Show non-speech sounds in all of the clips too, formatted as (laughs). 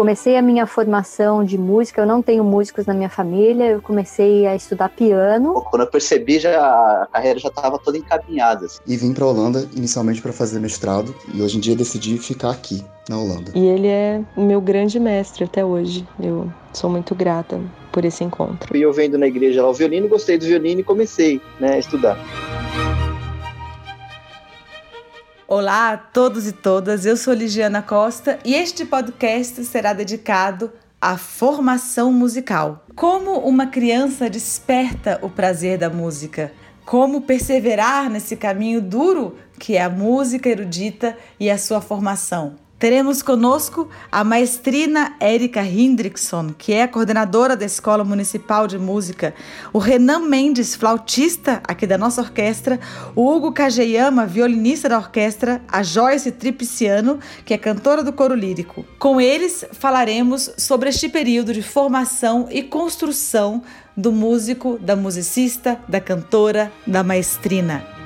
comecei a minha formação de música, eu não tenho músicos na minha família, eu comecei a estudar piano. Quando eu percebi, já a carreira já estava toda encaminhada. Assim. E vim para Holanda inicialmente para fazer mestrado e hoje em dia decidi ficar aqui na Holanda. E ele é o meu grande mestre até hoje. Eu sou muito grata por esse encontro. E eu vendo na igreja lá o violino, gostei do violino e comecei né, a estudar. Olá a todos e todas, eu sou Ligiana Costa e este podcast será dedicado à formação musical. Como uma criança desperta o prazer da música? Como perseverar nesse caminho duro que é a música erudita e a sua formação? Teremos conosco a maestrina Érica Hendrickson, que é a coordenadora da Escola Municipal de Música, o Renan Mendes, flautista aqui da nossa orquestra, o Hugo Kageyama, violinista da orquestra, a Joyce Tripiciano, que é cantora do coro lírico. Com eles falaremos sobre este período de formação e construção do músico, da musicista, da cantora, da maestrina.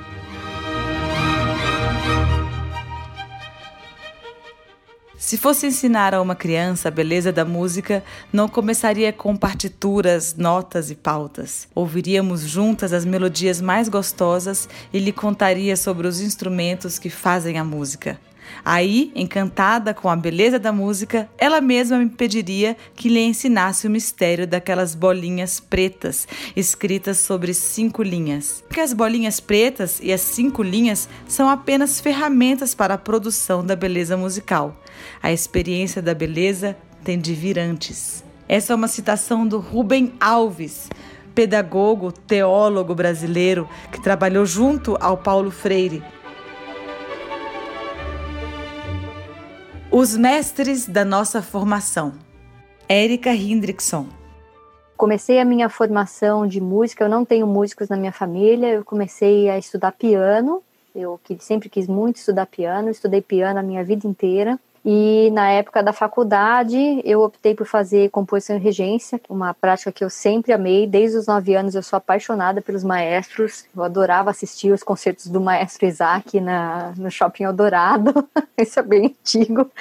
Se fosse ensinar a uma criança a beleza da música, não começaria com partituras, notas e pautas. Ouviríamos juntas as melodias mais gostosas e lhe contaria sobre os instrumentos que fazem a música. Aí, encantada com a beleza da música, ela mesma me pediria que lhe ensinasse o mistério daquelas bolinhas pretas escritas sobre cinco linhas. Porque as bolinhas pretas e as cinco linhas são apenas ferramentas para a produção da beleza musical. A experiência da beleza tem de vir antes. Essa é uma citação do Rubem Alves, pedagogo, teólogo brasileiro que trabalhou junto ao Paulo Freire Os mestres da nossa formação. Érica Hendrickson. Comecei a minha formação de música, eu não tenho músicos na minha família, eu comecei a estudar piano, eu sempre quis muito estudar piano, estudei piano a minha vida inteira. E na época da faculdade, eu optei por fazer composição e regência, uma prática que eu sempre amei. Desde os nove anos, eu sou apaixonada pelos maestros. Eu adorava assistir os concertos do maestro Isaac na, no Shopping Eldorado. (laughs) Isso é bem antigo.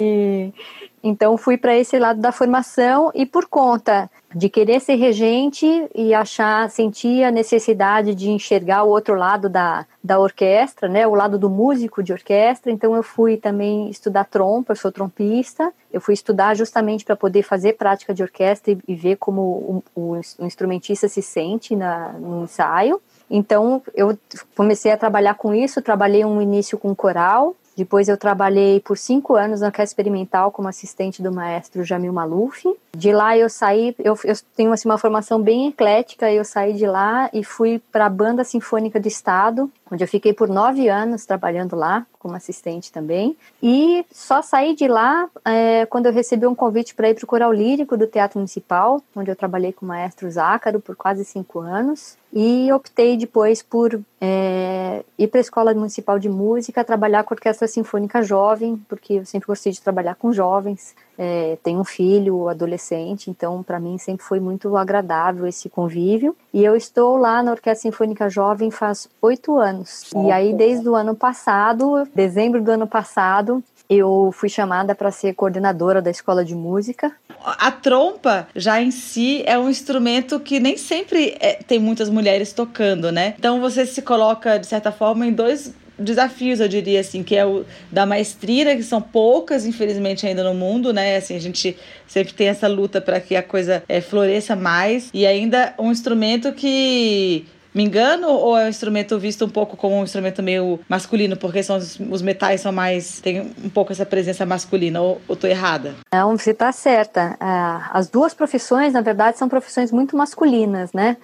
E, então, fui para esse lado da formação e por conta de querer ser regente e achar, sentir a necessidade de enxergar o outro lado da, da orquestra, né, o lado do músico de orquestra. Então eu fui também estudar trompa, eu sou trompista. Eu fui estudar justamente para poder fazer prática de orquestra e, e ver como o, o, o, instrumentista se sente na, no ensaio. Então eu comecei a trabalhar com isso, trabalhei um início com coral, depois eu trabalhei por cinco anos na Orquestra Experimental como assistente do maestro Jamil Maluf. De lá eu saí, eu, eu tenho assim, uma formação bem eclética, eu saí de lá e fui para a Banda Sinfônica do Estado, onde eu fiquei por nove anos trabalhando lá como assistente também. E só saí de lá é, quando eu recebi um convite para ir para o Coral Lírico do Teatro Municipal, onde eu trabalhei com o maestro Zácaro por quase cinco anos. E optei depois por é, ir para a Escola Municipal de Música, trabalhar com a Orquestra Sinfônica Jovem, porque eu sempre gostei de trabalhar com jovens. É, tenho um filho adolescente, então para mim sempre foi muito agradável esse convívio. E eu estou lá na Orquestra Sinfônica Jovem faz oito anos. E aí, desde o ano passado, dezembro do ano passado, eu fui chamada para ser coordenadora da escola de música. A trompa, já em si, é um instrumento que nem sempre é, tem muitas mulheres tocando, né? Então você se coloca, de certa forma, em dois desafios, eu diria assim, que é o da maestria, que são poucas, infelizmente, ainda no mundo, né? Assim, a gente sempre tem essa luta para que a coisa é, floresça mais. E ainda um instrumento que me engano ou é um instrumento visto um pouco como um instrumento meio masculino, porque são os, os metais são mais tem um pouco essa presença masculina ou, ou tô errada? Não, você está certa. É, as duas profissões, na verdade, são profissões muito masculinas, né?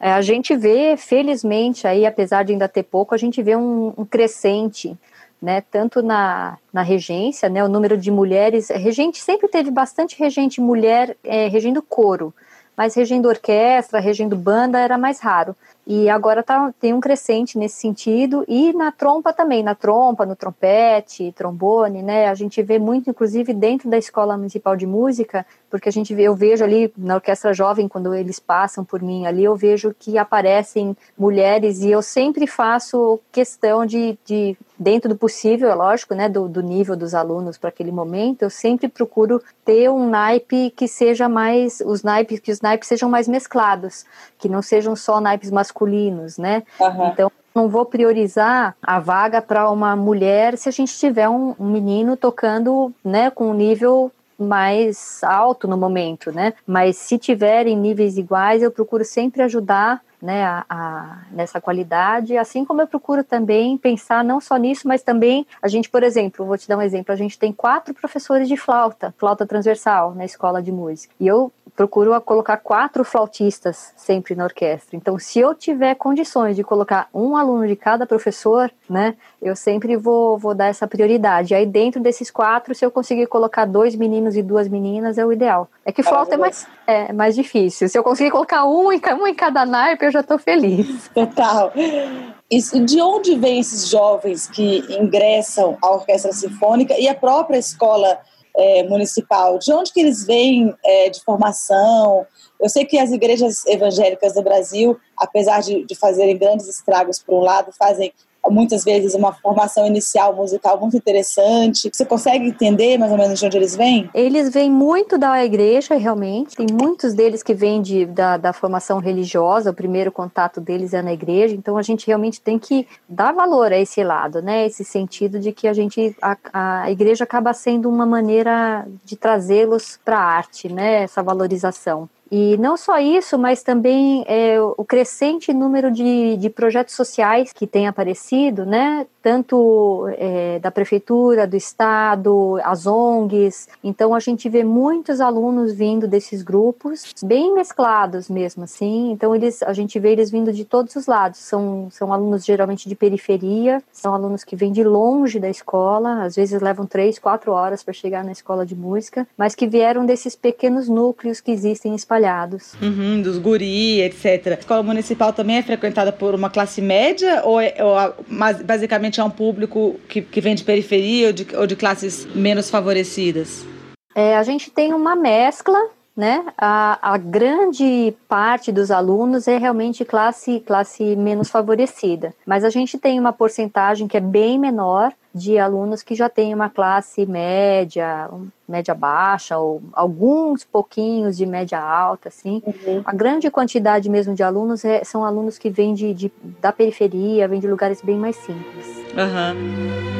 É, a gente vê, felizmente, aí, apesar de ainda ter pouco, a gente vê um, um crescente, né, tanto na, na regência, né, o número de mulheres, regente sempre teve bastante regente mulher é, regendo coro, mas regendo orquestra, regendo banda era mais raro. E agora tá, tem um crescente nesse sentido, e na trompa também, na trompa, no trompete, trombone, né? A gente vê muito, inclusive, dentro da Escola Municipal de Música, porque a gente vê, eu vejo ali na Orquestra Jovem, quando eles passam por mim ali, eu vejo que aparecem mulheres, e eu sempre faço questão de, de dentro do possível, é lógico, né, do, do nível dos alunos para aquele momento, eu sempre procuro ter um naipe que seja mais, os naipes, que os naipes sejam mais mesclados, que não sejam só naipes né? Uhum. Então, não vou priorizar a vaga para uma mulher se a gente tiver um, um menino tocando, né, com um nível mais alto no momento, né? Mas se tiverem níveis iguais, eu procuro sempre ajudar né, a, a, nessa qualidade, assim como eu procuro também pensar não só nisso, mas também a gente, por exemplo, vou te dar um exemplo, a gente tem quatro professores de flauta, flauta transversal na escola de música, e eu procuro colocar quatro flautistas sempre na orquestra. Então, se eu tiver condições de colocar um aluno de cada professor, né, eu sempre vou, vou dar essa prioridade. Aí, dentro desses quatro, se eu conseguir colocar dois meninos e duas meninas, é o ideal. É que flauta é mais, é mais difícil. Se eu conseguir colocar um em, um em cada naipe, eu já estou feliz. (laughs) Total. E de onde vêm esses jovens que ingressam à orquestra sinfônica e a própria escola é, municipal? De onde que eles vêm é, de formação? Eu sei que as igrejas evangélicas do Brasil, apesar de, de fazerem grandes estragos por um lado, fazem muitas vezes uma formação inicial musical muito interessante. Você consegue entender mais ou menos de onde eles vêm? Eles vêm muito da igreja, realmente. Tem muitos deles que vêm de, da, da formação religiosa, o primeiro contato deles é na igreja, então a gente realmente tem que dar valor a esse lado, né? Esse sentido de que a gente, a, a igreja acaba sendo uma maneira de trazê-los para a arte, né? Essa valorização. E não só isso, mas também é, o crescente número de, de projetos sociais que tem aparecido, né? Tanto é, da prefeitura, do estado, as ONGs. Então a gente vê muitos alunos vindo desses grupos, bem mesclados mesmo, assim. Então eles, a gente vê eles vindo de todos os lados. São, são alunos geralmente de periferia, são alunos que vêm de longe da escola, às vezes levam três, quatro horas para chegar na escola de música, mas que vieram desses pequenos núcleos que existem espalhados espalhados. Uhum, dos guri, etc. A escola municipal também é frequentada por uma classe média ou, é, ou basicamente é um público que, que vem de periferia ou de, ou de classes menos favorecidas? É, a gente tem uma mescla né? A, a, grande parte dos alunos é realmente classe, classe menos favorecida, mas a gente tem uma porcentagem que é bem menor de alunos que já têm uma classe média, média baixa, ou alguns pouquinhos de média alta, assim. Uhum. A grande quantidade mesmo de alunos é, são alunos que vêm de, de, da periferia, vêm de lugares bem mais simples. Uhum.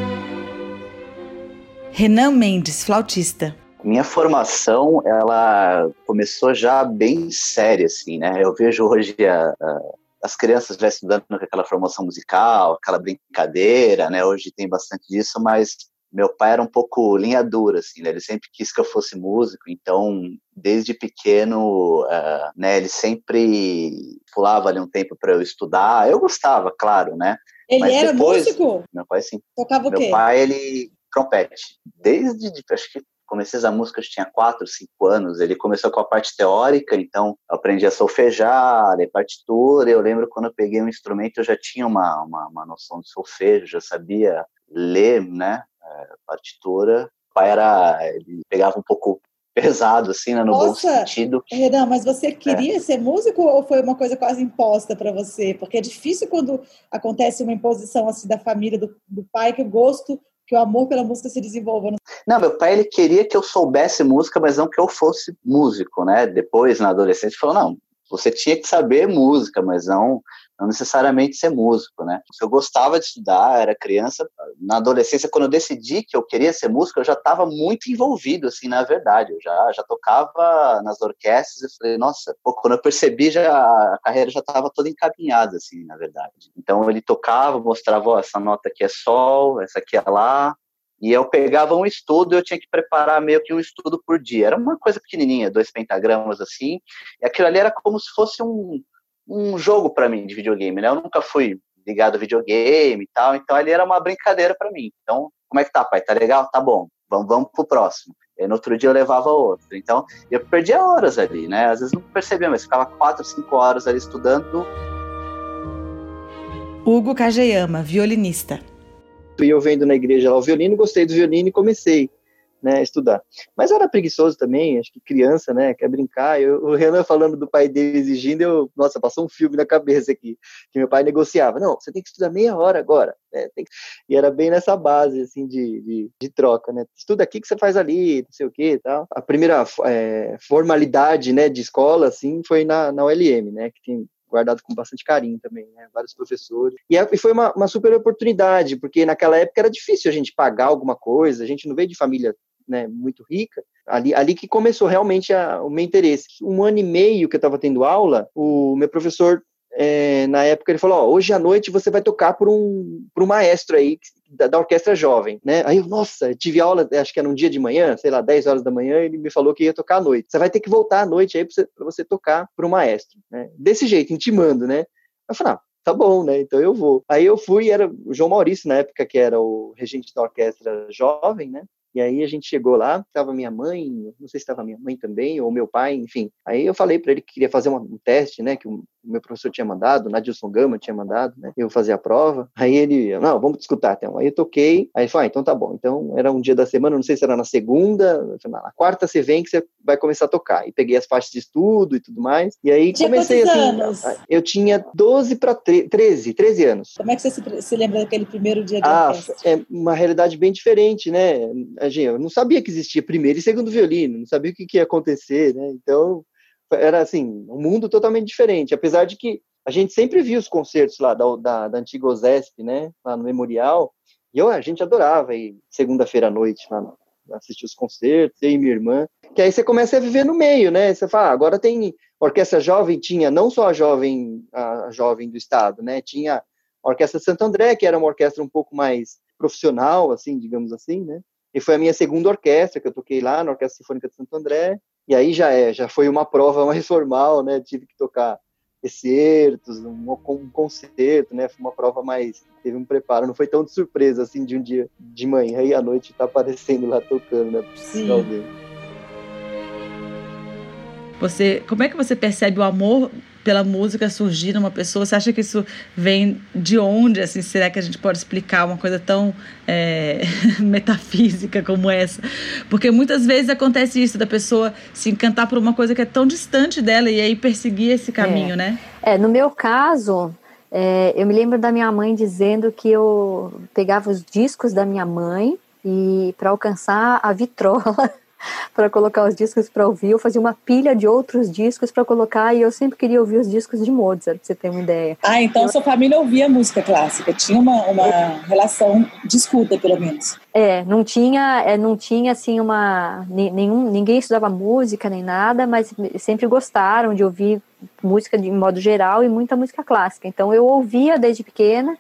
Renan Mendes, flautista. Minha formação, ela começou já bem séria, assim, né? Eu vejo hoje a, a, as crianças já estudando com aquela formação musical, aquela brincadeira, né? Hoje tem bastante disso, mas meu pai era um pouco linha dura, assim, né? Ele sempre quis que eu fosse músico, então, desde pequeno, uh, né? Ele sempre pulava ali um tempo para eu estudar. Eu gostava, claro, né? Ele mas era depois, músico? Meu pai, sim. Tocava o meu quê? Meu pai, ele trompete. Desde, acho que comecei a música, eu tinha 4, 5 anos. Ele começou com a parte teórica, então eu aprendi a solfejar, ler partitura. Eu lembro quando eu peguei um instrumento, eu já tinha uma, uma, uma noção de solfejo, já sabia ler, né, é, partitura. O pai era, ele pegava um pouco pesado, assim, né, no Nossa, bom sentido. Renan, mas você é. queria é. ser músico ou foi uma coisa quase imposta para você? Porque é difícil quando acontece uma imposição assim da família, do, do pai, que o gosto que o amor pela música se desenvolva. Não, meu pai ele queria que eu soubesse música, mas não que eu fosse músico, né? Depois, na adolescência, falou: não, você tinha que saber música, mas não não necessariamente ser músico, né? Eu gostava de estudar, era criança, na adolescência quando eu decidi que eu queria ser músico, eu já estava muito envolvido assim, na verdade, eu já já tocava nas orquestras e falei, nossa, pô, quando eu percebi já a carreira já estava toda encaminhada assim, na verdade. Então ele tocava, mostrava, ó, essa nota aqui é sol, essa aqui é lá, e eu pegava um estudo, eu tinha que preparar meio que um estudo por dia. Era uma coisa pequenininha, dois pentagramas assim. E aquilo ali era como se fosse um, um jogo para mim de videogame, né? Eu nunca fui ligado a videogame e tal, então ali era uma brincadeira para mim. Então, como é que tá, pai? Tá legal? Tá bom. Vamos, vamos pro próximo. E no outro dia eu levava outro. Então, eu perdia horas ali, né? Às vezes não percebia, mas ficava quatro, cinco horas ali estudando. Hugo Kageyama, violinista. E eu vendo na igreja lá o violino, gostei do violino e comecei. né, estudar. Mas era preguiçoso também, acho que criança, né, quer brincar. Eu, o Renan falando do pai dele exigindo, eu, nossa, passou um filme na cabeça aqui, que meu pai negociava. Não, você tem que estudar meia hora agora. Né, que... E era bem nessa base, assim, de, de, de, troca, né. Estuda aqui que você faz ali, não sei o que tal. A primeira é, formalidade, né, de escola, assim, foi na, na ULM, né, que tem guardado com bastante carinho também, né? Vários professores. E, e foi uma, uma, super oportunidade, porque naquela época era difícil a gente pagar alguma coisa, a gente não veio de família né, muito rica, ali, ali que começou realmente a, o meu interesse. Um ano e meio que eu estava tendo aula, o meu professor é, na época ele falou, hoje à noite você vai tocar por um, um maestro aí da, da, orquestra jovem, né? Aí eu, nossa, tive aula, acho que era um dia de manhã, sei lá, 10 horas da manhã, ele me falou que ia tocar à noite. Você vai ter que voltar à noite aí para você, você tocar um maestro, né? Desse jeito, intimando, né? Eu falei, ah, tá bom, né? Então eu vou. Aí eu fui, era o João Maurício na época que era o regente da orquestra jovem, né? E aí a gente chegou lá, estava minha mãe, não sei se estava minha mãe também, ou meu pai, enfim. Aí eu falei para ele que queria fazer um teste, né, que meu professor tinha mandado, o Nadilson Gama tinha mandado, né, eu fazer a prova. Aí ele, não, vamos escutar então. Aí eu toquei, aí ele falou, ah, então tá bom. Então era um dia da semana, não sei se era na segunda, na quarta você vem que você vai começar a tocar. E peguei as faixas de estudo e tudo mais. E aí tinha comecei assim, anos? eu tinha 12 para 13, 13 anos. Como é que você se, se lembra daquele primeiro dia de ah, orquestra? é uma realidade bem diferente, né? eu não sabia que existia primeiro e segundo violino, não sabia o que, que ia acontecer, né? Então, era assim, um mundo totalmente diferente, apesar de que a gente sempre via os concertos lá da, da, da antiga OSESP, né, lá no Memorial, e eu, a gente adorava ir segunda-feira à noite lá assistir os concertos, eu e minha irmã, que aí você começa a viver no meio, né, você fala, ah, agora tem orquestra jovem, tinha não só a jovem, a jovem do estado, né, tinha a Orquestra Santo André, que era uma orquestra um pouco mais profissional, assim, digamos assim, né, e foi a minha segunda orquestra que eu toquei lá na Orquestra Sinfônica de Santo André. E aí já é, já foi uma prova (laughs) mais formal, né? Tive que tocar excertos, um, um concerto, né? Foi uma prova mais teve um preparo, não foi tão de surpresa assim de um dia de manhã e à noite tá aparecendo lá tocando, né? Sim. Você, como é que você percebe o amor pela música surgir numa pessoa? Você acha que isso vem de onde? Assim, será que a gente pode explicar uma coisa tão é, (laughs) metafísica como essa? Porque muitas vezes acontece isso da pessoa se encantar por uma coisa que é tão distante dela e aí perseguir esse caminho, é. né? É, no meu caso, é, eu me lembro da minha mãe dizendo que eu pegava os discos da minha mãe e para alcançar a vitrola (laughs) (laughs) para colocar os discos para ouvir. Eu fazia uma pilha de outros discos para colocar e eu sempre queria ouvir os discos de Mozart, pra você ter uma ideia. Ah, então eu... sua família ouvia música clássica, tinha uma, uma relação de escuta, pelo menos. É, não tinha, é, não tinha assim uma nenhum, ninguém estudava música nem nada, mas sempre gostaram de ouvir música de modo geral e muita música clássica. Então eu ouvia desde pequena.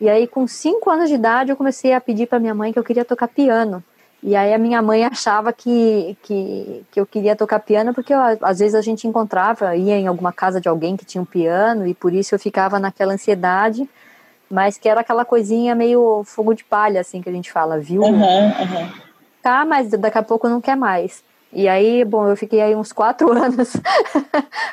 E aí, com cinco anos de idade, eu comecei a pedir para minha mãe que eu queria tocar piano. E aí a minha mãe achava que, que, que eu queria tocar piano porque eu, às vezes a gente encontrava, ia em alguma casa de alguém que tinha um piano e por isso eu ficava naquela ansiedade, mas que era aquela coisinha meio fogo de palha, assim, que a gente fala, viu? Uhum, uhum. Tá, mas daqui a pouco não quer mais. E aí, bom, eu fiquei aí uns quatro (laughs) anos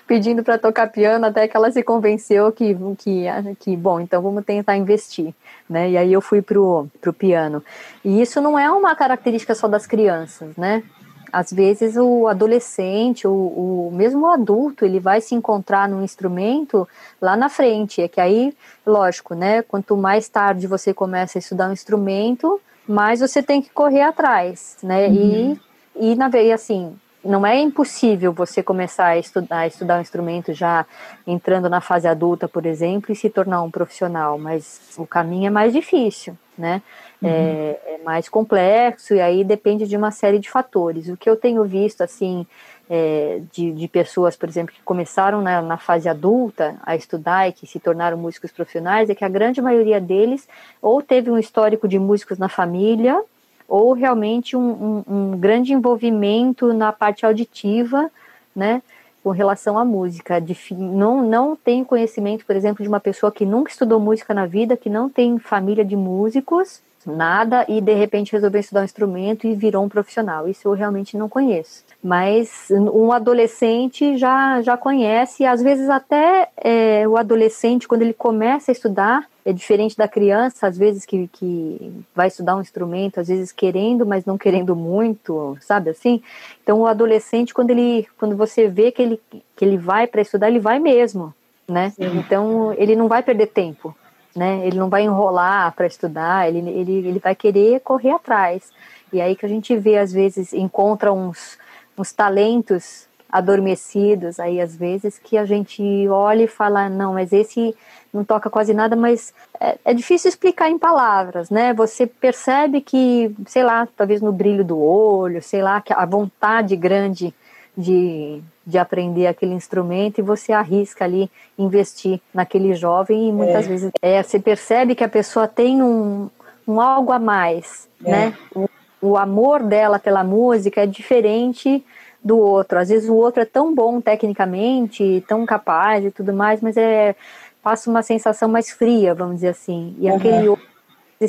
pedindo para tocar piano até que ela se convenceu que, que, que, bom, então vamos tentar investir, né? E aí eu fui pro, pro piano. E isso não é uma característica só das crianças, né? Às vezes o adolescente, o, o mesmo o adulto, ele vai se encontrar num instrumento lá na frente. É que aí, lógico, né? Quanto mais tarde você começa a estudar um instrumento, mais você tem que correr atrás, né? Uhum. E e, na e assim, não é impossível você começar a estudar, a estudar um instrumento já entrando na fase adulta, por exemplo, e se tornar um profissional, mas o caminho é mais difícil, né? Uhum. É, é, mais complexo e aí depende de uma série de fatores. O que eu tenho visto, assim, é, de, de, pessoas, por exemplo, que começaram na, na, fase adulta a estudar e que se tornaram músicos profissionais, é que a grande maioria deles ou teve um histórico de músicos na família, ou realmente um, um, um grande envolvimento na parte auditiva, né? com relação à música. Não, não tenho conhecimento, por exemplo, de uma pessoa que nunca estudou música na vida, que não tem família de músicos, nada e de repente resolveu estudar um instrumento e virou um profissional. Isso eu realmente não conheço. Mas um adolescente já, já conhece, às vezes até é, o adolescente, quando ele começa a estudar, é diferente da criança, às vezes que, que vai estudar um instrumento, às vezes querendo, mas não querendo muito, sabe assim? Então o adolescente, quando ele, quando você vê que ele, que ele vai para estudar, ele vai mesmo, né? Então ele não vai perder tempo né? Ele não vai enrolar para estudar, ele, ele, ele vai querer correr atrás. E aí que a gente vê, às vezes, encontra uns, uns talentos adormecidos aí às vezes que a gente olha e fala não mas esse não toca quase nada mas é, é, difícil explicar em palavras né você percebe que sei lá talvez no brilho do olho sei lá que a vontade grande de, de aprender aquele instrumento e você arrisca ali investir naquele jovem e muitas é. vezes é, você percebe que a pessoa tem um, um algo a mais, é. né? O, o amor dela pela música é diferente do outro. Às vezes o outro é tão bom tecnicamente, tão capaz e tudo mais, mas é passa uma sensação mais fria, vamos dizer assim. E uhum. aquele outro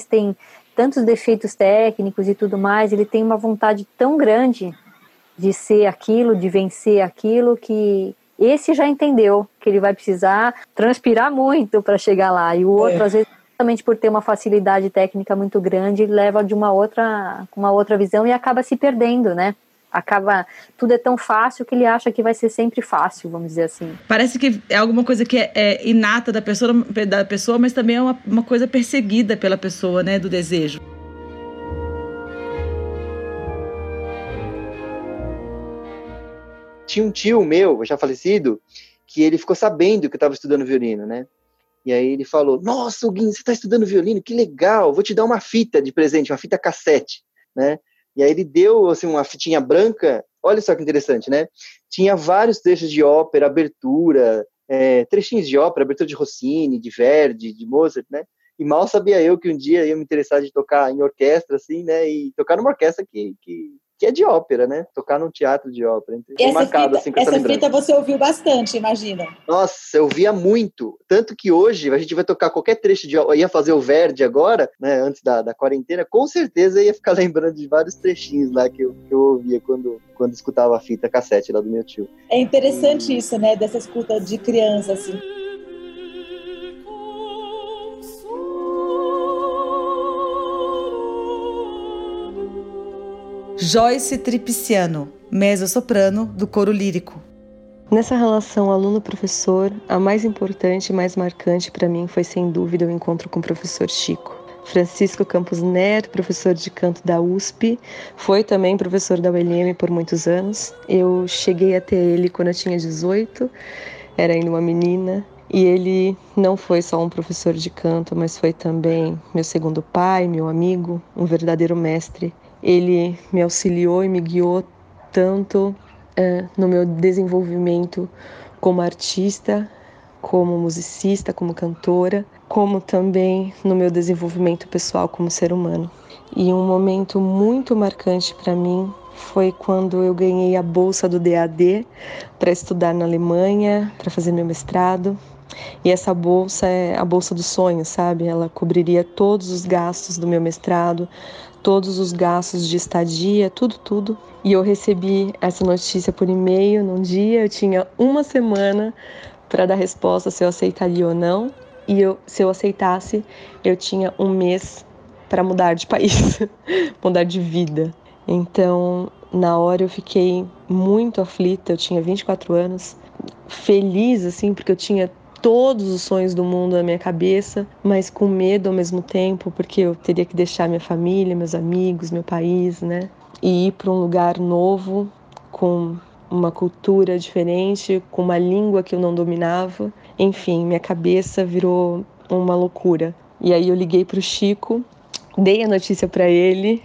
tem tantos defeitos técnicos e tudo mais, ele tem uma vontade tão grande de ser aquilo, de vencer aquilo, que esse já entendeu que ele vai precisar transpirar muito para chegar lá. E o outro, é. às vezes, justamente por ter uma facilidade técnica muito grande, leva de uma outra, uma outra visão e acaba se perdendo, né? acaba tudo é tão fácil que ele acha que vai ser sempre fácil, vamos dizer assim. Parece que é alguma coisa que é, é inata da pessoa, da pessoa, mas também é uma, uma coisa perseguida pela pessoa, né, do desejo. Tinha um tio meu, já falecido, que ele ficou sabendo que eu estava estudando violino, né? E aí ele falou: Nossa, Guin, você está estudando violino? Que legal! Vou te dar uma fita de presente, uma fita cassete, né? E aí ele deu assim uma fitinha branca. Olha só que interessante, né? Tinha vários trechos de ópera, abertura, é, trechinhos de ópera, abertura de Rossini, de Verdi, de Mozart, né? E mal sabia eu que um dia ia me interessar de tocar em orquestra, assim, né? E tocar numa orquestra que, que que é de ópera, né? Tocar num teatro de ópera. Essa marcado, fita, assim, essa, essa fita você ouviu bastante, imagina. Nossa, eu via muito. Tanto que hoje a gente vai tocar qualquer trecho de. Eu ia fazer o Verde agora, né? Antes da, da quarentena, com certeza ia ficar (laughs) lembrando de vários trechinhos lá que eu, que eu ouvia quando, quando escutava a fita cassete lá do meu tio. É interessante isso, né? Dessa escuta de criança, assim. Joyce Tripiciano, mezzo-soprano do coro lírico. Nessa relação aluno-professor, a mais importante e mais marcante para mim foi sem dúvida o encontro com o professor Chico. Francisco Campos Neto, professor de canto da USP, foi também professor da ULM por muitos anos. Eu cheguei até ele quando eu tinha 18, era ainda uma menina, e ele não foi só um professor de canto, mas foi também meu segundo pai, meu amigo, um verdadeiro mestre ele me auxiliou e me guiou tanto é, no meu desenvolvimento como artista, como musicista, como cantora, como também no meu desenvolvimento pessoal como ser humano. E um momento muito marcante para mim foi quando eu ganhei a bolsa do DAD para estudar na Alemanha, para fazer meu mestrado. E essa bolsa é a bolsa dos sonhos, sabe? Ela cobriria todos os gastos do meu mestrado, todos os gastos de estadia, tudo, tudo. E eu recebi essa notícia por e-mail num dia, eu tinha uma semana para dar resposta se eu aceitaria ou não. E eu, se eu aceitasse, eu tinha um mês para mudar de país, (laughs) mudar de vida. Então, na hora eu fiquei muito aflita, eu tinha 24 anos, feliz assim, porque eu tinha todos os sonhos do mundo na minha cabeça, mas com medo ao mesmo tempo, porque eu teria que deixar minha família, meus amigos, meu país, né? E ir para um lugar novo, com uma cultura diferente, com uma língua que eu não dominava. Enfim, minha cabeça virou uma loucura. E aí eu liguei para o Chico, dei a notícia para ele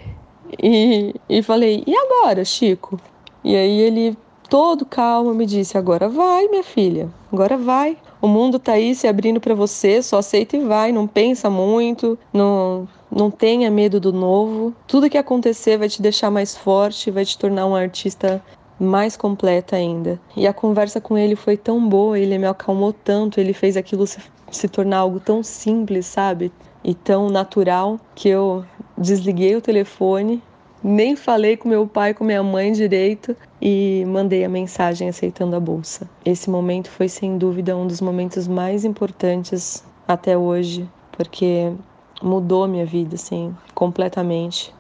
e, e falei: E agora, Chico? E aí ele, todo calmo, me disse: Agora vai, minha filha, agora vai. O mundo tá aí se abrindo para você, só aceita e vai, não pensa muito, não não tenha medo do novo. Tudo que acontecer vai te deixar mais forte, vai te tornar um artista mais completa ainda. E a conversa com ele foi tão boa, ele me acalmou tanto, ele fez aquilo se, se tornar algo tão simples, sabe? E tão natural que eu desliguei o telefone, nem falei com meu pai, com minha mãe direito e mandei a mensagem aceitando a bolsa. Esse momento foi sem dúvida um dos momentos mais importantes até hoje, porque mudou minha vida assim completamente.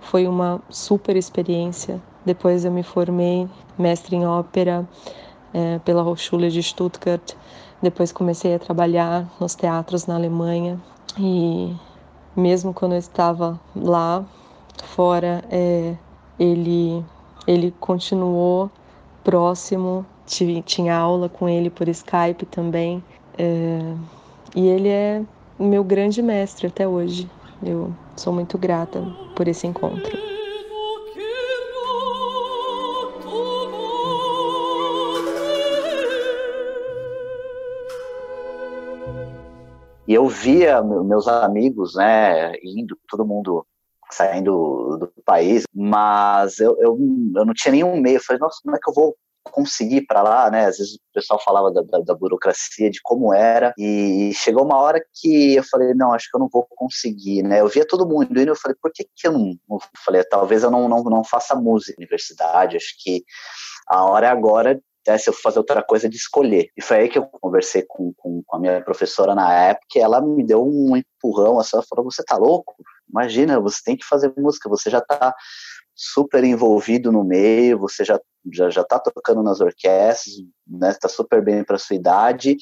Foi uma super experiência. Depois eu me formei mestre em ópera é, pela Hochschule de Stuttgart. Depois comecei a trabalhar nos teatros na Alemanha e mesmo quando eu estava lá fora, é, ele ele continuou próximo. Tive, tinha aula com ele por Skype também. É, e ele é meu grande mestre até hoje. Eu sou muito grata por esse encontro. E eu via meus amigos, né, indo, todo mundo saindo do país, mas eu, eu, eu não tinha nenhum meio. Eu falei, nossa, como é que eu vou conseguir para lá, né? Às vezes o pessoal falava da, da, da, burocracia, de como era, e chegou uma hora que eu falei, não, acho que eu não vou conseguir, né? Eu via todo mundo indo, eu falei, por que que eu não, não falei, talvez eu não, não, não faça música na universidade, acho que a hora é agora né, se eu fazer outra coisa de escolher. E foi aí que eu conversei com, com, com, a minha professora na época, e ela me deu um empurrão, assim, ela falou, você tá louco? Imagina, você tem que fazer música, você já tá super envolvido no meio, você já já já tá tocando nas orquestras, né, tá super bem para sua idade,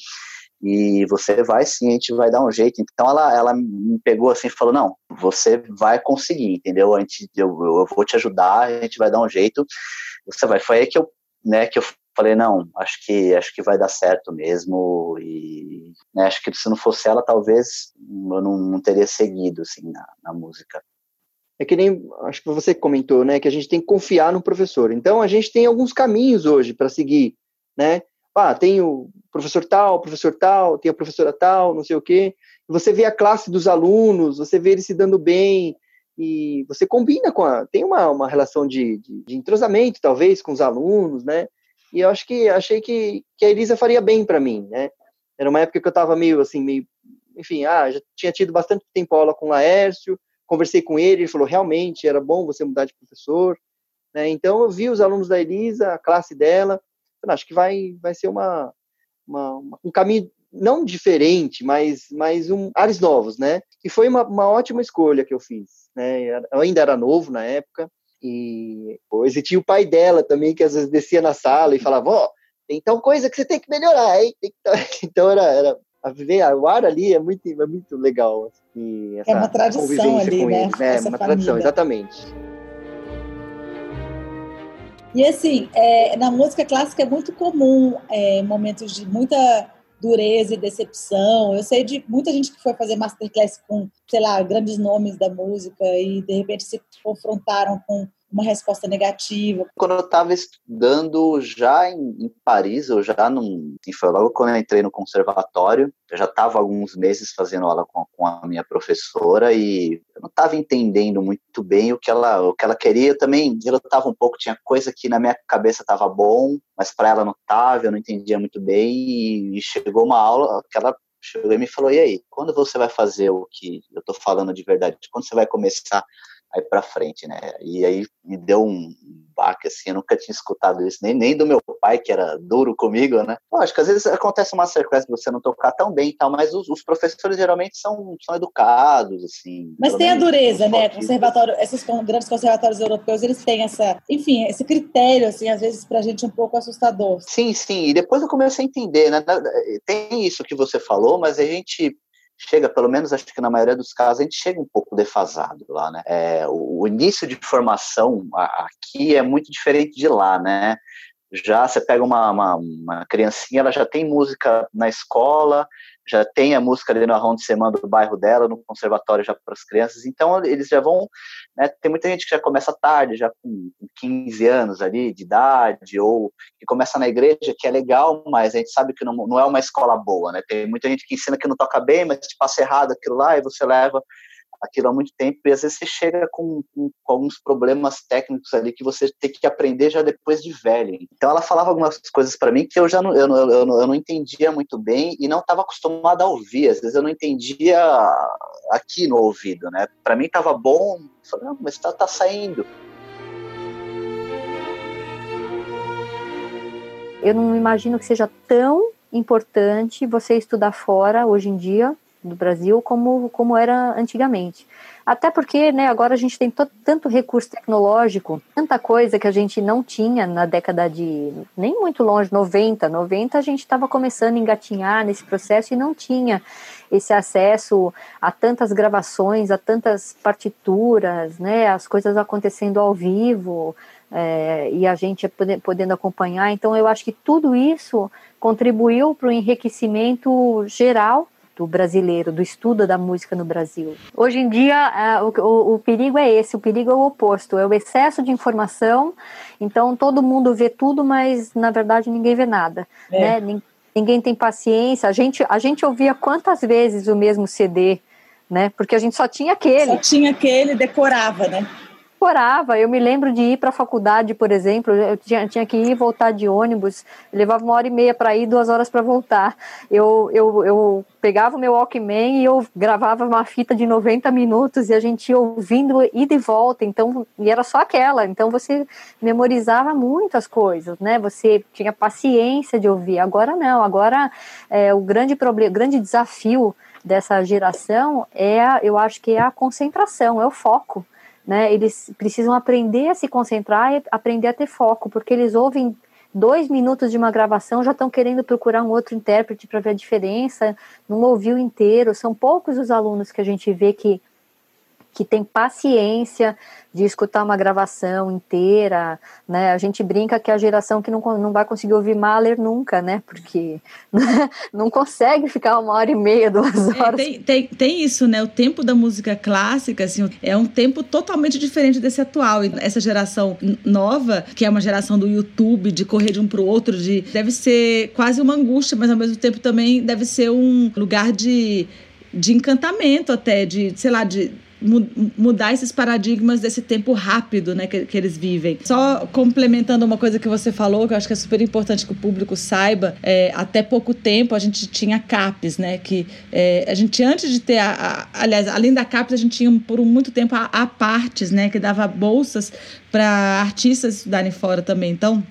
e você vai sim, a gente vai dar um jeito. Então ela, ela me pegou assim e falou: Não, você vai conseguir, entendeu? A gente, eu, eu vou te ajudar, a gente vai dar um jeito. Você vai. Foi aí que eu, né, que eu falei, não, acho que acho que vai dar certo mesmo e né, acho que se não fosse ela, talvez eu não, não teria seguido assim na, na, música. É que nem acho que você comentou, né, que a gente tem que confiar no professor. Então a gente tem alguns caminhos hoje para seguir, né? Ah, tem o professor tal, professor tal, tem a professora tal, não sei o quê. Você vê a classe dos alunos, você vê eles se dando bem, e você combina com a. Tem uma, uma relação de, de, de entrosamento, talvez, com os alunos, né? E eu acho que achei que, que a Elisa faria bem para mim, né? Era uma época que eu estava meio assim, meio, enfim, ah, já tinha tido bastante tempo aula com o Laércio, conversei com ele, ele falou realmente era bom você mudar de professor, né? Então eu vi os alunos da Elisa, a classe dela, falei, acho que vai vai ser uma, uma, um caminho não diferente, mas mas um ares novos, né? E foi uma, uma ótima escolha que eu fiz, né? Eu ainda era novo na época e pois, e tinha o pai dela também, que às vezes descia na sala e falava, ó, oh, tem tal coisa que você tem que melhorar, hein? (laughs) Então era, era a viver o ar ali é muito, é muito legal. Assim, é uma tradição ali, né? Ele, né? Uma família. tradição, exatamente. E assim, é, na música clássica é muito comum é, momentos de muita dureza e decepção. Eu sei de muita gente que foi fazer masterclass com, sei lá, grandes nomes da música e de repente se confrontaram com uma resposta negativa. Quando eu estava estudando já em, em, Paris, eu já não. Foi logo quando eu entrei no conservatório, eu já estava alguns meses fazendo aula com, com, a minha professora e eu não estava entendendo muito bem o que ela, o que ela queria. Eu também estava um pouco, tinha coisa que na minha cabeça estava bom, mas para ela não estava, eu não entendia muito bem. E, e chegou uma aula que ela chegou e me falou: e aí, quando você vai fazer o que eu estou falando de verdade? Quando você vai começar aí para frente, né? E aí me deu um baque assim, eu nunca tinha escutado isso, nem, nem do meu pai, que era duro comigo, né? Que às vezes acontece uma masterclass de você não tocar tão bem e tal, mas os, os, professores geralmente são, são educados, assim. Mas tem a dureza, né? Conservatório, esses grandes conservatórios europeus, eles têm essa, enfim, esse critério, assim, às vezes pra gente um pouco assustador. Sim, sim, e depois eu comecei a entender, né? Tem isso que você falou, mas a gente chega, pelo menos acho que na maioria dos casos, a gente chega um pouco defasado lá, né? É, o, o, início de formação aqui é muito diferente de lá, né? Já você pega uma, uma, uma criancinha, ela já tem música na escola, já tem a música ali no arrondo de semana do bairro dela, no conservatório já para as crianças, então eles já vão, né, tem muita gente que já começa tarde, já com 15 anos ali de idade, ou que começa na igreja, que é legal, mas a gente sabe que não, não é uma escola boa, né, tem muita gente que ensina que não toca bem, mas te passa errado aquilo lá, e você leva aquilo há muito tempo e às vezes você chega com, com, com, alguns problemas técnicos ali que você tem que aprender já depois de velho. Então ela falava algumas coisas para mim que eu já não, eu, eu, eu, eu não entendia muito bem e não estava acostumado a ouvir. Às vezes eu não entendia aqui no ouvido, né? Para mim estava bom, falei, não, mas tá, tá saindo. Eu não imagino que seja tão importante você estudar fora hoje em dia do Brasil como, como era antigamente. Até porque né, agora a gente tem tanto recurso tecnológico, tanta coisa que a gente não tinha na década de, nem muito longe, 90. 90 a gente estava começando a engatinhar nesse processo e não tinha esse acesso a tantas gravações, a tantas partituras, né, as coisas acontecendo ao vivo, é, e a gente podendo acompanhar. Então, eu acho que tudo isso contribuiu para o enriquecimento geral do brasileiro, do estudo da música no Brasil. Hoje em dia, o, o, o, perigo é esse, o perigo é o oposto, é o excesso de informação, então todo mundo vê tudo, mas na verdade ninguém vê nada, é. né? Ninguém tem paciência, a gente, a gente ouvia quantas vezes o mesmo CD, né? Porque a gente só tinha aquele. Só tinha aquele, decorava, né? Decorava. Eu me lembro de ir para a faculdade, por exemplo, eu tinha, tinha que ir e voltar de ônibus, levava uma hora e meia para ir, duas horas para voltar. Eu, eu, eu pegava o meu Walkman e eu gravava uma fita de 90 minutos e a gente ia ouvindo ida e volta, então, e era só aquela. Então você memorizava muitas coisas, né? Você tinha paciência de ouvir. Agora não, agora é, o grande problema, o grande desafio dessa geração é, eu acho que é a concentração, é o foco né? Eles precisam aprender a se concentrar e aprender a ter foco, porque eles ouvem dois minutos de uma gravação já estão querendo procurar um outro intérprete para ver a diferença, não ouviu inteiro. São poucos os alunos que a gente vê que que tem paciência de escutar uma gravação inteira, né? A gente brinca que é a geração que não, não vai conseguir ouvir Mahler nunca, né? Porque (laughs) não consegue ficar uma hora e meia, duas é, horas. É, tem, tem, tem, isso, né? O tempo da música clássica, assim, é um tempo totalmente diferente desse atual. E essa geração nova, que é uma geração do YouTube, de correr de um para o outro, de, deve ser quase uma angústia, mas ao mesmo tempo também deve ser um lugar de de encantamento até, de, sei lá, de mudar esses paradigmas desse tempo rápido né, que, que, eles vivem. Só complementando uma coisa que você falou, que eu acho que é super importante que o público saiba, é, até pouco tempo a gente tinha CAPES, né? Que é, a gente, antes de ter, a, a, aliás, além da CAPES, a gente tinha por muito tempo a, a partes, né? Que dava bolsas para artistas estudarem fora também. Então,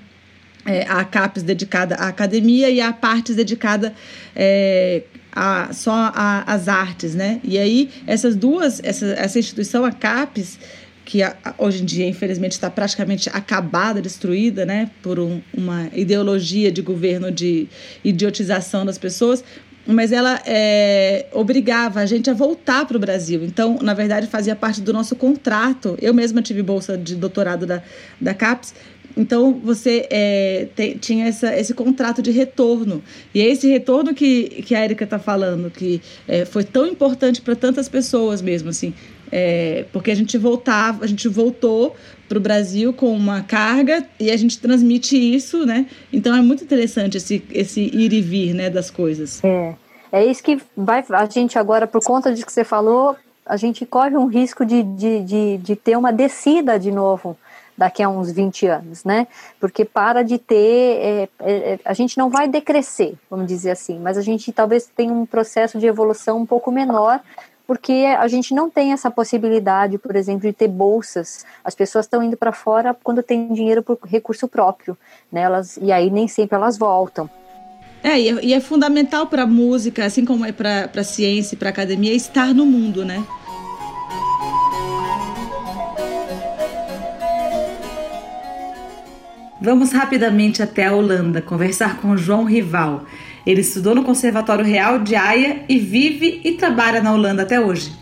é, a CAPES dedicada à academia e a partes dedicada é, a, só a, as artes, né? E aí essas duas, essa, essa instituição, a CAPES, que a, hoje em dia infelizmente está praticamente acabada, destruída, né? Por um, uma ideologia de governo de idiotização das pessoas, mas ela é, obrigava a gente a voltar para o Brasil. Então, na verdade, fazia parte do nosso contrato. Eu mesma tive bolsa de doutorado da, da CAPES então você é, te, tinha essa, esse contrato de retorno. E é esse retorno que, que a Erika está falando, que é, foi tão importante para tantas pessoas mesmo, assim. É, porque a gente voltava, a gente voltou para o Brasil com uma carga e a gente transmite isso, né? Então é muito interessante esse, esse ir e vir né, das coisas. É. É isso que vai. A gente agora, por conta de que você falou, a gente corre um risco de, de, de, de ter uma descida de novo daqui a uns 20 anos, né? Porque para de ter, é, é, é, a gente não vai decrescer, vamos dizer assim, mas a gente talvez tenha um processo de evolução um pouco menor, porque a gente não tem essa possibilidade, por exemplo, de ter bolsas. As pessoas estão indo para fora quando tem dinheiro por recurso próprio, né? Elas, e aí nem sempre elas voltam. É, e é, e é fundamental para a música, assim como é para a ciência e para a academia, estar no mundo, né? Vamos rapidamente até a Holanda conversar com João Rival. Ele estudou no Conservatório Real de Haia e vive e trabalha na Holanda até hoje.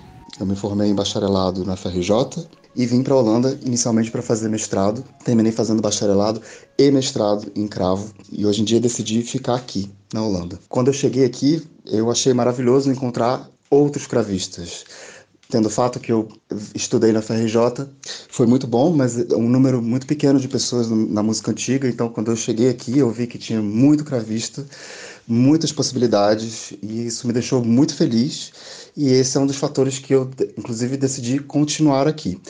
Eu me formei em bacharelado na FRJ e vim para a Holanda inicialmente para fazer mestrado. Terminei fazendo bacharelado e mestrado em cravo e hoje em dia decidi ficar aqui na Holanda. Quando eu cheguei aqui, eu achei maravilhoso encontrar outros cravistas tendo o fato que eu estudei na FRJ, foi muito bom, mas um número muito pequeno de pessoas na música antiga, então quando eu cheguei aqui eu vi que tinha muito cravista, muitas possibilidades, e isso me deixou muito feliz e esse é um dos fatores que eu, inclusive, decidi continuar aqui.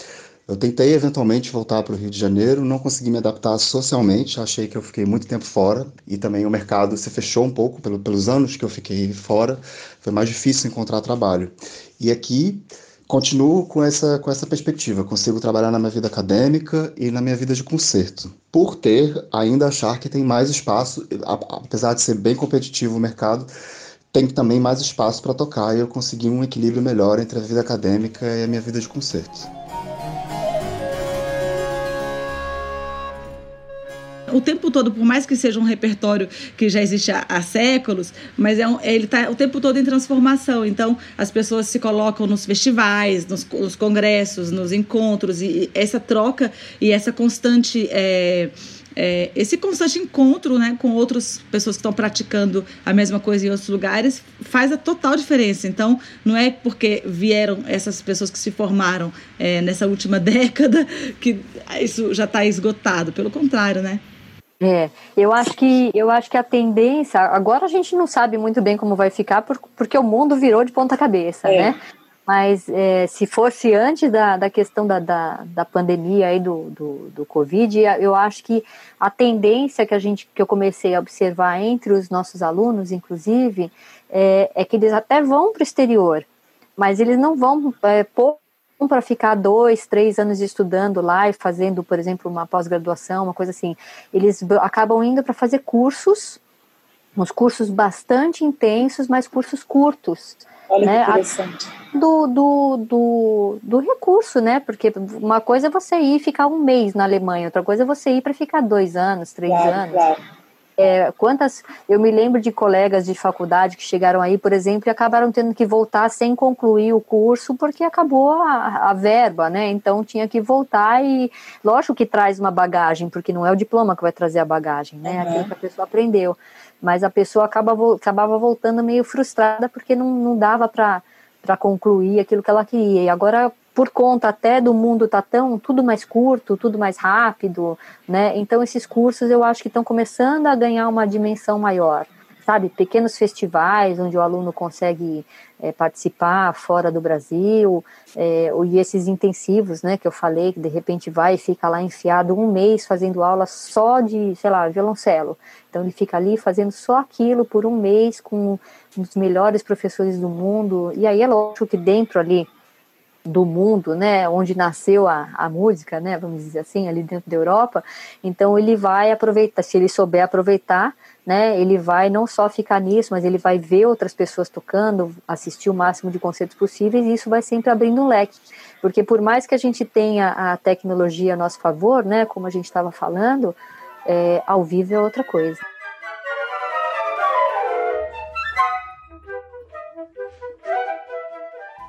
Eu tentei eventualmente voltar para o Rio de Janeiro, não consegui me adaptar socialmente, achei que eu fiquei muito tempo fora e também o mercado se fechou um pouco pelo, pelos anos que eu fiquei fora, foi mais difícil encontrar trabalho. E aqui continuo com essa, com essa perspectiva, consigo trabalhar na minha vida acadêmica e na minha vida de concerto. Por ter, ainda achar que tem mais espaço, apesar de ser bem competitivo o mercado, tem também mais espaço para tocar e eu consegui um equilíbrio melhor entre a vida acadêmica e a minha vida de concerto. O tempo todo, por mais que seja um repertório que já existe há, há séculos, mas é um, ele está o tempo todo em transformação. Então, as pessoas se colocam nos festivais, nos, nos congressos, nos encontros, e, e, essa troca e essa constante. É, é, esse constante encontro né, com outras pessoas que estão praticando a mesma coisa em outros lugares faz a total diferença. Então, não é porque vieram essas pessoas que se formaram é, nessa última (laughs) década que isso já está esgotado. Pelo contrário, né? É, eu acho que eu acho que a tendência agora a gente não sabe muito bem como vai ficar por, porque o mundo virou de ponta cabeça, é. né? Mas é, se fosse antes da, da questão da, da, da pandemia aí do, do, do Covid, eu acho que a tendência que a gente que eu comecei a observar entre os nossos alunos, inclusive, é, é que eles até vão para o exterior, mas eles não vão é, para ficar dois, três anos estudando lá e fazendo, por exemplo, uma pós-graduação, uma coisa assim. Eles acabam indo para fazer cursos, uns cursos bastante intensos, mas cursos curtos. Olha né? que interessante. Do, do, do, do recurso, né? Porque uma coisa é você ir ficar um mês na Alemanha, outra coisa é você ir para ficar dois anos, três claro, anos. Claro. É, quantas eu me lembro de colegas de faculdade que chegaram aí, por exemplo, e acabaram tendo que voltar sem concluir o curso porque acabou a, a, verba, né? Então tinha que voltar e lógico que traz uma bagagem, porque não é o diploma que vai trazer a bagagem, né? Uhum. Aquilo que a pessoa aprendeu. Mas a pessoa acaba, acabava voltando meio frustrada porque não, não dava para concluir aquilo que ela queria. E agora por conta até do mundo tá tão tudo mais curto, tudo mais rápido, né? Então esses cursos eu acho que estão começando a ganhar uma dimensão maior, sabe? Pequenos festivais onde o aluno consegue é, participar fora do Brasil, é, e esses intensivos, né? Que eu falei que de repente vai e fica lá enfiado um mês fazendo aula só de, sei lá, violoncelo. Então ele fica ali fazendo só aquilo por um mês com os melhores professores do mundo. E aí é lógico que dentro ali do mundo, né, onde nasceu a, a música, né, vamos dizer assim, ali dentro da Europa. Então ele vai aproveitar, se ele souber aproveitar, né, ele vai não só ficar nisso, mas ele vai ver outras pessoas tocando, assistir o máximo de concertos possíveis, e isso vai sempre abrindo um leque. Porque por mais que a gente tenha a tecnologia a nosso favor, né, como a gente estava falando, é, ao vivo é outra coisa.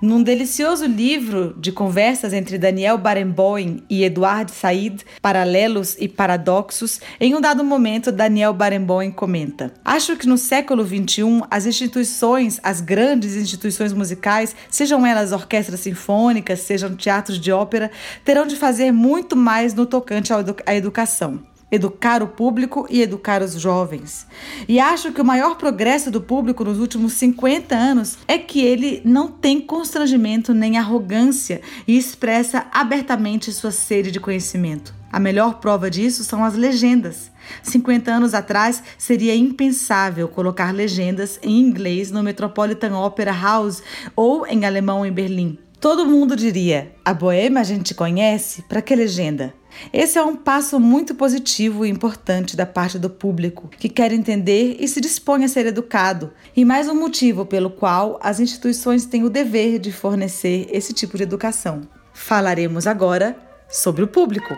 Num delicioso livro de conversas entre Daniel Barenboim e Eduard Said, Paralelos e Paradoxos, em um dado momento Daniel Barenboim comenta: Acho que no século XXI as instituições, as grandes instituições musicais, sejam elas orquestras sinfônicas, sejam teatros de ópera, terão de fazer muito mais no tocante à educação educar o público e educar os jovens. E acho que o maior progresso do público nos últimos 50 anos é que ele não tem constrangimento nem arrogância e expressa abertamente sua sede de conhecimento. A melhor prova disso são as legendas. 50 anos atrás seria impensável colocar legendas em inglês no Metropolitan Opera House ou em alemão em Berlim. Todo mundo diria: a boêmia a gente conhece, para que legenda? Esse é um passo muito positivo e importante da parte do público, que quer entender e se dispõe a ser educado, e mais um motivo pelo qual as instituições têm o dever de fornecer esse tipo de educação. Falaremos agora sobre o público.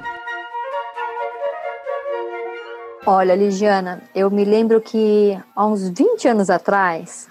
Olha, Ligiana, eu me lembro que há uns 20 anos atrás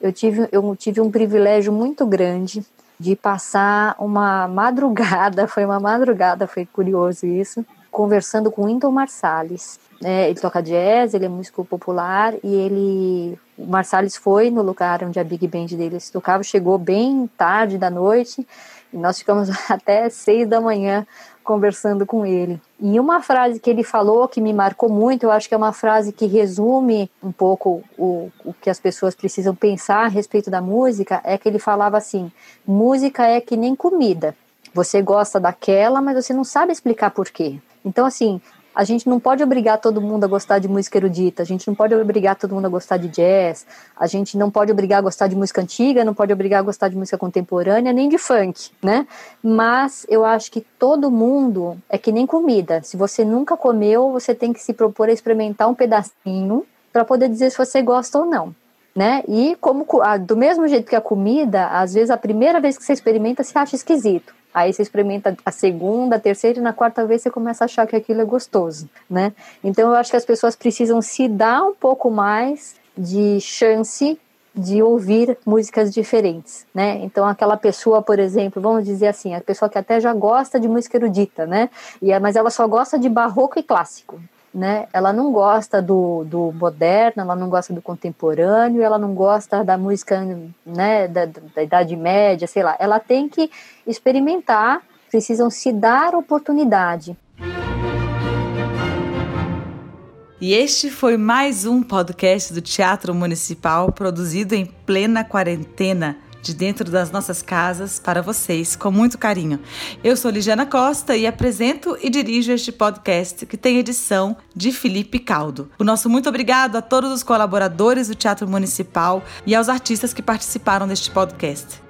eu tive, eu tive um privilégio muito grande de passar uma madrugada, (laughs) foi uma madrugada, foi curioso isso, conversando com Wynton Marsalis. É, ele toca jazz, ele é músico popular e ele, o Marsalis foi no lugar onde a big band dele tocava, chegou bem tarde da noite e nós ficamos (laughs) até seis da manhã conversando com ele. E uma frase que ele falou que me marcou muito, eu acho que é uma frase que resume um pouco o, o que as pessoas precisam pensar a respeito da música, é que ele falava assim: música é que nem comida. Você gosta daquela, mas você não sabe explicar por quê. Então, assim, a gente não pode obrigar todo mundo a gostar de música erudita, a gente não pode obrigar todo mundo a gostar de jazz, a gente não pode obrigar a gostar de música antiga, não pode obrigar a gostar de música contemporânea, nem de funk, né? Mas eu acho que todo mundo é que nem comida. Se você nunca comeu, você tem que se propor a experimentar um pedacinho para poder dizer se você gosta ou não. Né? E como do mesmo jeito que a comida, às vezes a primeira vez que você experimenta você acha esquisito. Aí você experimenta a segunda, a terceira e na quarta vez você começa a achar que aquilo é gostoso, né? Então eu acho que as pessoas precisam se dar um pouco mais de chance de ouvir músicas diferentes, né? Então aquela pessoa, por exemplo, vamos dizer assim, a pessoa que até já gosta de música erudita, né? E mas ela só gosta de barroco e clássico né? Ela não gosta do, do moderno, ela não gosta do contemporâneo, ela não gosta da música, né, da, da Idade Média, sei lá. Ela tem que experimentar, precisam se dar oportunidade. E este foi mais um podcast do Teatro Municipal produzido em plena quarentena de dentro das nossas casas para vocês com muito carinho. Eu sou Ligiana Costa e apresento e dirijo este podcast que tem edição de Felipe Caldo. O nosso muito obrigado a todos os colaboradores do Teatro Municipal e aos artistas que participaram deste podcast.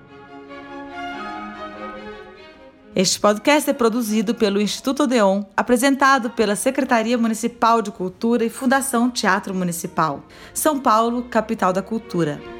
Este podcast é produzido pelo Instituto Odeon, apresentado pela Secretaria Municipal de Cultura e Fundação Teatro Municipal. São Paulo, capital da cultura.